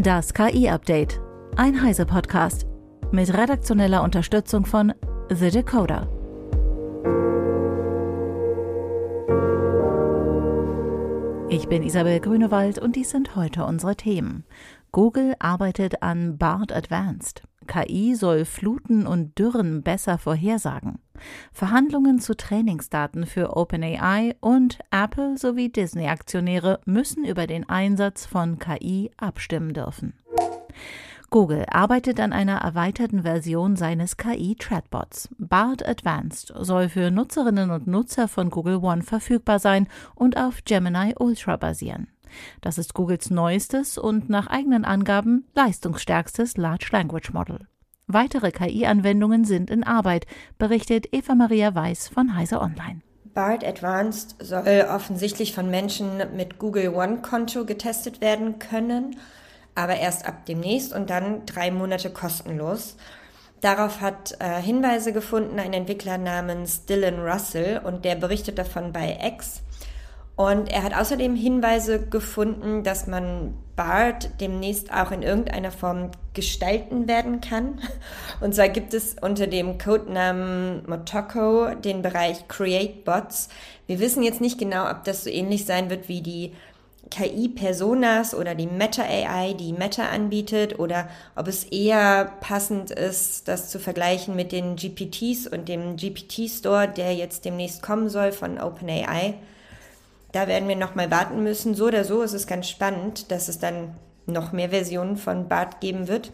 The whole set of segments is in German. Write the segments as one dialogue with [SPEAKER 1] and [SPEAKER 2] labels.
[SPEAKER 1] Das KI-Update. Ein Heise-Podcast. Mit redaktioneller Unterstützung von The Decoder. Ich bin Isabel Grünewald und dies sind heute unsere Themen. Google arbeitet an BART Advanced. KI soll Fluten und Dürren besser vorhersagen. Verhandlungen zu Trainingsdaten für OpenAI und Apple sowie Disney-Aktionäre müssen über den Einsatz von KI abstimmen dürfen. Google arbeitet an einer erweiterten Version seines KI-Chatbots. BART Advanced soll für Nutzerinnen und Nutzer von Google One verfügbar sein und auf Gemini Ultra basieren. Das ist Googles neuestes und nach eigenen Angaben leistungsstärkstes Large Language Model. Weitere KI-Anwendungen sind in Arbeit, berichtet Eva Maria Weiß von Heise Online.
[SPEAKER 2] BART Advanced soll offensichtlich von Menschen mit Google One-Konto getestet werden können, aber erst ab demnächst und dann drei Monate kostenlos. Darauf hat äh, Hinweise gefunden ein Entwickler namens Dylan Russell und der berichtet davon bei X. Und er hat außerdem Hinweise gefunden, dass man BART demnächst auch in irgendeiner Form gestalten werden kann. Und zwar gibt es unter dem Codenamen Motoko den Bereich Create Bots. Wir wissen jetzt nicht genau, ob das so ähnlich sein wird wie die KI-Personas oder die Meta-AI, die Meta anbietet, oder ob es eher passend ist, das zu vergleichen mit den GPTs und dem GPT-Store, der jetzt demnächst kommen soll von OpenAI. Da werden wir noch mal warten müssen. So oder so ist es ganz spannend, dass es dann noch mehr Versionen von BART geben wird.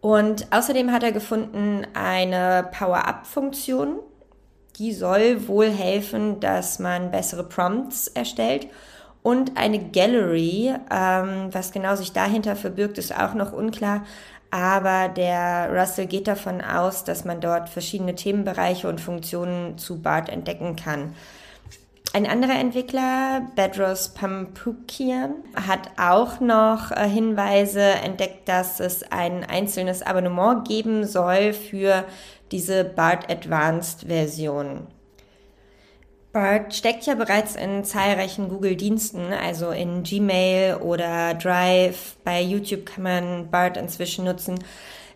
[SPEAKER 2] Und außerdem hat er gefunden eine Power-Up-Funktion. Die soll wohl helfen, dass man bessere Prompts erstellt. Und eine Gallery, ähm, was genau sich dahinter verbirgt, ist auch noch unklar. Aber der Russell geht davon aus, dass man dort verschiedene Themenbereiche und Funktionen zu BART entdecken kann. Ein anderer Entwickler, Bedros Pampukian, hat auch noch äh, Hinweise entdeckt, dass es ein einzelnes Abonnement geben soll für diese BART Advanced Version. BART steckt ja bereits in zahlreichen Google-Diensten, also in Gmail oder Drive. Bei YouTube kann man BART inzwischen nutzen.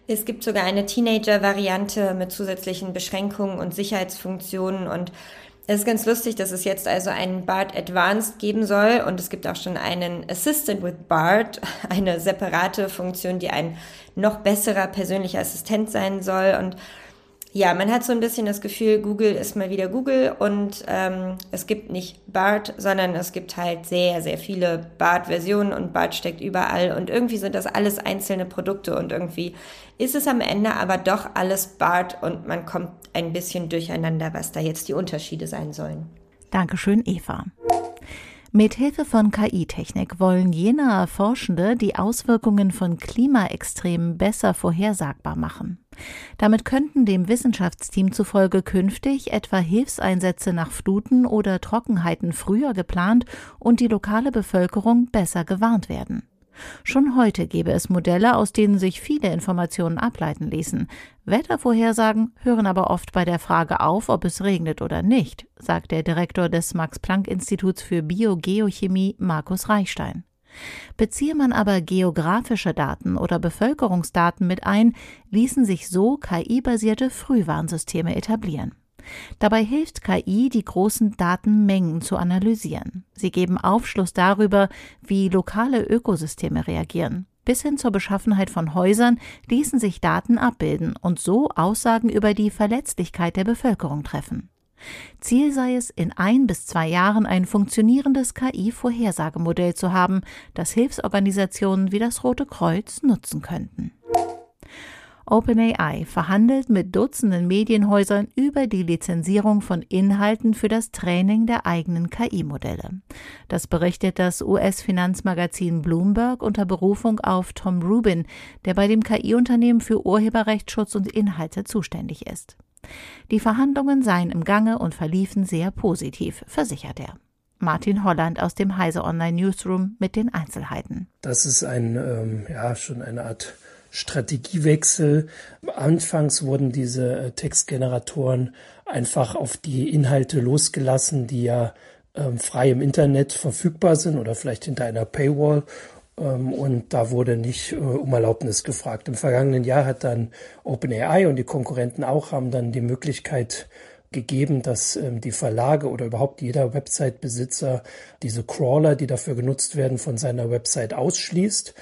[SPEAKER 2] Es gibt sogar eine Teenager-Variante mit zusätzlichen Beschränkungen und Sicherheitsfunktionen und es ist ganz lustig, dass es jetzt also einen BART Advanced geben soll und es gibt auch schon einen Assistant with BART, eine separate Funktion, die ein noch besserer persönlicher Assistent sein soll. Und ja, man hat so ein bisschen das Gefühl, Google ist mal wieder Google und ähm, es gibt nicht BART, sondern es gibt halt sehr, sehr viele BART-Versionen und BART steckt überall und irgendwie sind das alles einzelne Produkte und irgendwie ist es am Ende aber doch alles BART und man kommt ein bisschen durcheinander, was da jetzt die Unterschiede sein sollen.
[SPEAKER 1] Dankeschön, Eva. Mithilfe von KI-Technik wollen jene Forschende die Auswirkungen von Klimaextremen besser vorhersagbar machen. Damit könnten dem Wissenschaftsteam zufolge künftig etwa Hilfseinsätze nach Fluten oder Trockenheiten früher geplant und die lokale Bevölkerung besser gewarnt werden. Schon heute gäbe es Modelle, aus denen sich viele Informationen ableiten ließen. Wettervorhersagen hören aber oft bei der Frage auf, ob es regnet oder nicht, sagt der Direktor des Max-Planck-Instituts für Biogeochemie Markus Reichstein. Beziehe man aber geografische Daten oder Bevölkerungsdaten mit ein, ließen sich so KI-basierte Frühwarnsysteme etablieren. Dabei hilft KI, die großen Datenmengen zu analysieren. Sie geben Aufschluss darüber, wie lokale Ökosysteme reagieren. Bis hin zur Beschaffenheit von Häusern ließen sich Daten abbilden und so Aussagen über die Verletzlichkeit der Bevölkerung treffen. Ziel sei es, in ein bis zwei Jahren ein funktionierendes KI-Vorhersagemodell zu haben, das Hilfsorganisationen wie das Rote Kreuz nutzen könnten. OpenAI verhandelt mit Dutzenden Medienhäusern über die Lizenzierung von Inhalten für das Training der eigenen KI-Modelle. Das berichtet das US-Finanzmagazin Bloomberg unter Berufung auf Tom Rubin, der bei dem KI-Unternehmen für Urheberrechtsschutz und Inhalte zuständig ist. Die Verhandlungen seien im Gange und verliefen sehr positiv, versichert er. Martin Holland aus dem Heise Online Newsroom mit den Einzelheiten.
[SPEAKER 3] Das ist ein, ähm, ja, schon eine Art Strategiewechsel. Anfangs wurden diese äh, Textgeneratoren einfach auf die Inhalte losgelassen, die ja ähm, frei im Internet verfügbar sind oder vielleicht hinter einer Paywall. ähm, und da wurde nicht äh, um Erlaubnis gefragt. Im vergangenen Jahr hat dann OpenAI und die Konkurrenten auch haben dann die Möglichkeit gegeben, dass ähm, die Verlage oder überhaupt jeder Website-Besitzer diese Crawler, die dafür genutzt werden, von seiner Website ausschließt.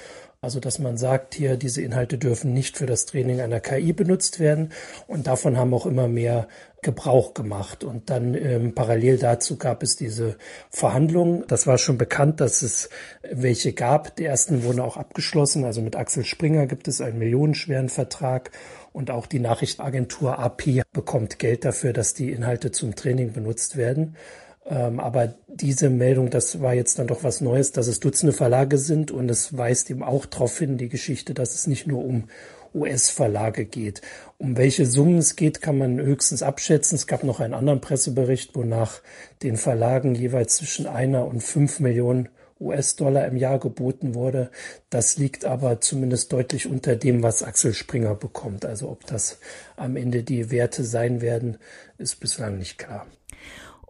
[SPEAKER 3] Also dass man sagt, hier diese Inhalte dürfen nicht für das Training einer KI benutzt werden. Und davon haben auch immer mehr Gebrauch gemacht. Und dann ähm, parallel dazu gab es diese Verhandlungen. Das war schon bekannt, dass es welche gab. Die ersten wurden auch abgeschlossen. Also mit Axel Springer gibt es einen millionenschweren Vertrag. Und auch die Nachrichtenagentur AP bekommt Geld dafür, dass die Inhalte zum Training benutzt werden. Ähm, aber diese Meldung, das war jetzt dann doch was Neues, dass es Dutzende Verlage sind und es weist eben auch darauf hin, die Geschichte, dass es nicht nur um US-Verlage geht. Um welche Summen es geht, kann man höchstens abschätzen. Es gab noch einen anderen Pressebericht, wonach den Verlagen jeweils zwischen einer und fünf Millionen US-Dollar im Jahr geboten wurde. Das liegt aber zumindest deutlich unter dem, was Axel Springer bekommt. Also ob das am Ende die Werte sein werden, ist bislang nicht klar.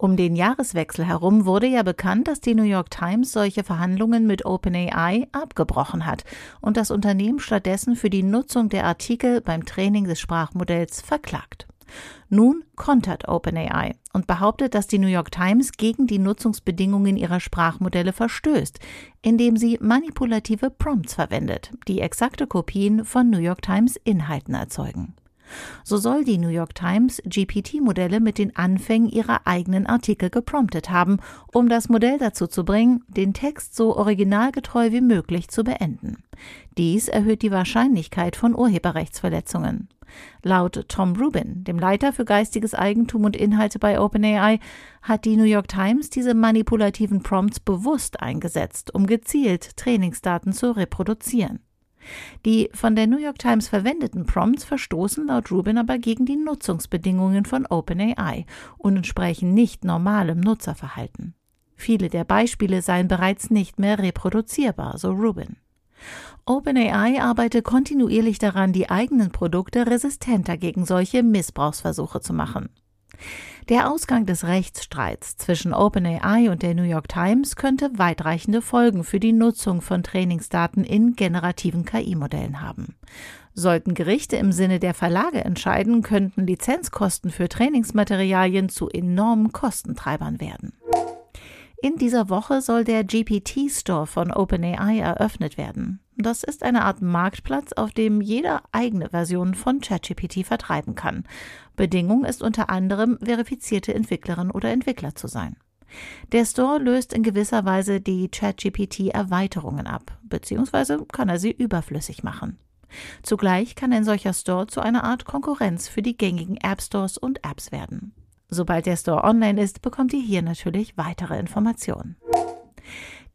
[SPEAKER 1] Um den Jahreswechsel herum wurde ja bekannt, dass die New York Times solche Verhandlungen mit OpenAI abgebrochen hat und das Unternehmen stattdessen für die Nutzung der Artikel beim Training des Sprachmodells verklagt. Nun kontert OpenAI und behauptet, dass die New York Times gegen die Nutzungsbedingungen ihrer Sprachmodelle verstößt, indem sie manipulative Prompts verwendet, die exakte Kopien von New York Times Inhalten erzeugen. So soll die New York Times GPT-Modelle mit den Anfängen ihrer eigenen Artikel gepromptet haben, um das Modell dazu zu bringen, den Text so originalgetreu wie möglich zu beenden. Dies erhöht die Wahrscheinlichkeit von Urheberrechtsverletzungen. Laut Tom Rubin, dem Leiter für geistiges Eigentum und Inhalte bei OpenAI, hat die New York Times diese manipulativen Prompts bewusst eingesetzt, um gezielt Trainingsdaten zu reproduzieren. Die von der New York Times verwendeten Prompts verstoßen laut Rubin aber gegen die Nutzungsbedingungen von OpenAI und entsprechen nicht normalem Nutzerverhalten. Viele der Beispiele seien bereits nicht mehr reproduzierbar, so Rubin. OpenAI arbeite kontinuierlich daran, die eigenen Produkte resistenter gegen solche Missbrauchsversuche zu machen. Der Ausgang des Rechtsstreits zwischen OpenAI und der New York Times könnte weitreichende Folgen für die Nutzung von Trainingsdaten in generativen KI-Modellen haben. Sollten Gerichte im Sinne der Verlage entscheiden, könnten Lizenzkosten für Trainingsmaterialien zu enormen Kostentreibern werden. In dieser Woche soll der GPT-Store von OpenAI eröffnet werden. Das ist eine Art Marktplatz, auf dem jeder eigene Version von ChatGPT vertreiben kann. Bedingung ist unter anderem, verifizierte Entwicklerin oder Entwickler zu sein. Der Store löst in gewisser Weise die ChatGPT-Erweiterungen ab, beziehungsweise kann er sie überflüssig machen. Zugleich kann ein solcher Store zu einer Art Konkurrenz für die gängigen App Stores und Apps werden. Sobald der Store online ist, bekommt ihr hier natürlich weitere Informationen.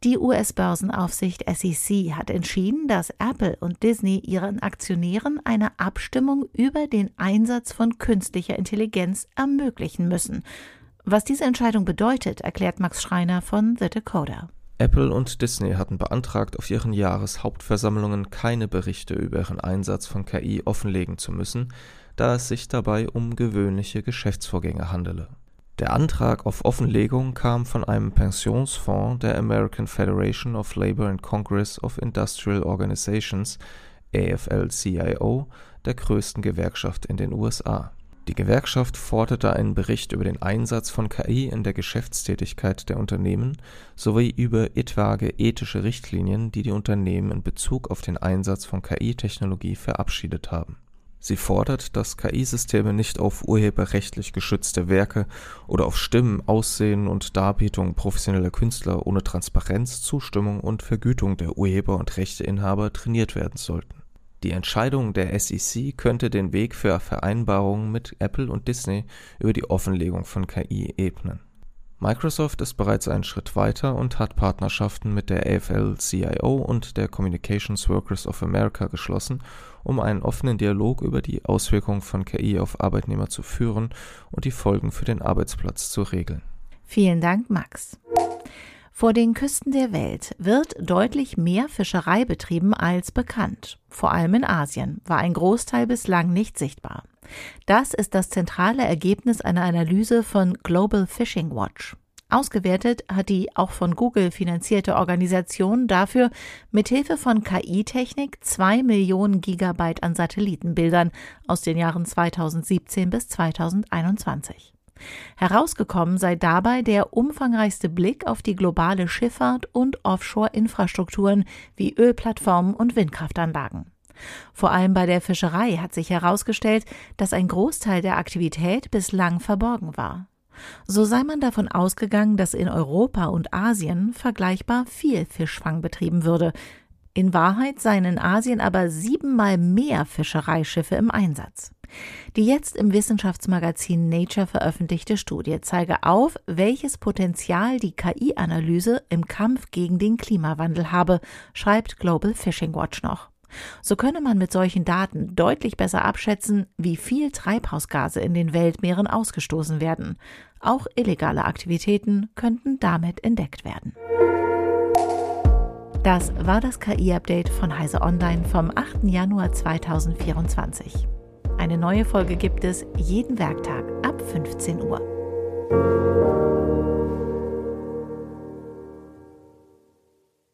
[SPEAKER 1] Die US-Börsenaufsicht SEC hat entschieden, dass Apple und Disney ihren Aktionären eine Abstimmung über den Einsatz von künstlicher Intelligenz ermöglichen müssen. Was diese Entscheidung bedeutet, erklärt Max Schreiner von The Dakota.
[SPEAKER 4] Apple und Disney hatten beantragt, auf ihren Jahreshauptversammlungen keine Berichte über ihren Einsatz von KI offenlegen zu müssen, da es sich dabei um gewöhnliche Geschäftsvorgänge handele. Der Antrag auf Offenlegung kam von einem Pensionsfonds der American Federation of Labor and Congress of Industrial Organizations AFL-CIO, der größten Gewerkschaft in den USA. Die Gewerkschaft forderte einen Bericht über den Einsatz von KI in der Geschäftstätigkeit der Unternehmen sowie über etwaige ethische Richtlinien, die die Unternehmen in Bezug auf den Einsatz von KI-Technologie verabschiedet haben Sie fordert, dass KI-Systeme nicht auf urheberrechtlich geschützte Werke oder auf Stimmen, Aussehen und Darbietung professioneller Künstler ohne Transparenz, Zustimmung und Vergütung der Urheber und Rechteinhaber trainiert werden sollten. Die Entscheidung der SEC könnte den Weg für Vereinbarungen mit Apple und Disney über die Offenlegung von KI ebnen Microsoft ist bereits einen Schritt weiter und hat Partnerschaften mit der AFL-CIO und der Communications Workers of America geschlossen, um einen offenen Dialog über die Auswirkungen von KI auf Arbeitnehmer zu führen und die Folgen für den Arbeitsplatz zu regeln.
[SPEAKER 1] Vielen Dank, Max. Vor den Küsten der Welt wird deutlich mehr Fischerei betrieben als bekannt. Vor allem in Asien war ein Großteil bislang nicht sichtbar. Das ist das zentrale Ergebnis einer Analyse von Global Fishing Watch. Ausgewertet hat die auch von Google finanzierte Organisation dafür mithilfe von KI-Technik zwei Millionen Gigabyte an Satellitenbildern aus den Jahren 2017 bis 2021. Herausgekommen sei dabei der umfangreichste Blick auf die globale Schifffahrt und Offshore-Infrastrukturen wie Ölplattformen und Windkraftanlagen. Vor allem bei der Fischerei hat sich herausgestellt, dass ein Großteil der Aktivität bislang verborgen war. So sei man davon ausgegangen, dass in Europa und Asien vergleichbar viel Fischfang betrieben würde. In Wahrheit seien in Asien aber siebenmal mehr Fischereischiffe im Einsatz. Die jetzt im Wissenschaftsmagazin Nature veröffentlichte Studie zeige auf, welches Potenzial die KI-Analyse im Kampf gegen den Klimawandel habe, schreibt Global Fishing Watch noch. So könne man mit solchen Daten deutlich besser abschätzen, wie viel Treibhausgase in den Weltmeeren ausgestoßen werden. Auch illegale Aktivitäten könnten damit entdeckt werden. Das war das KI-Update von Heise Online vom 8. Januar 2024. Eine neue Folge gibt es jeden Werktag ab 15 Uhr.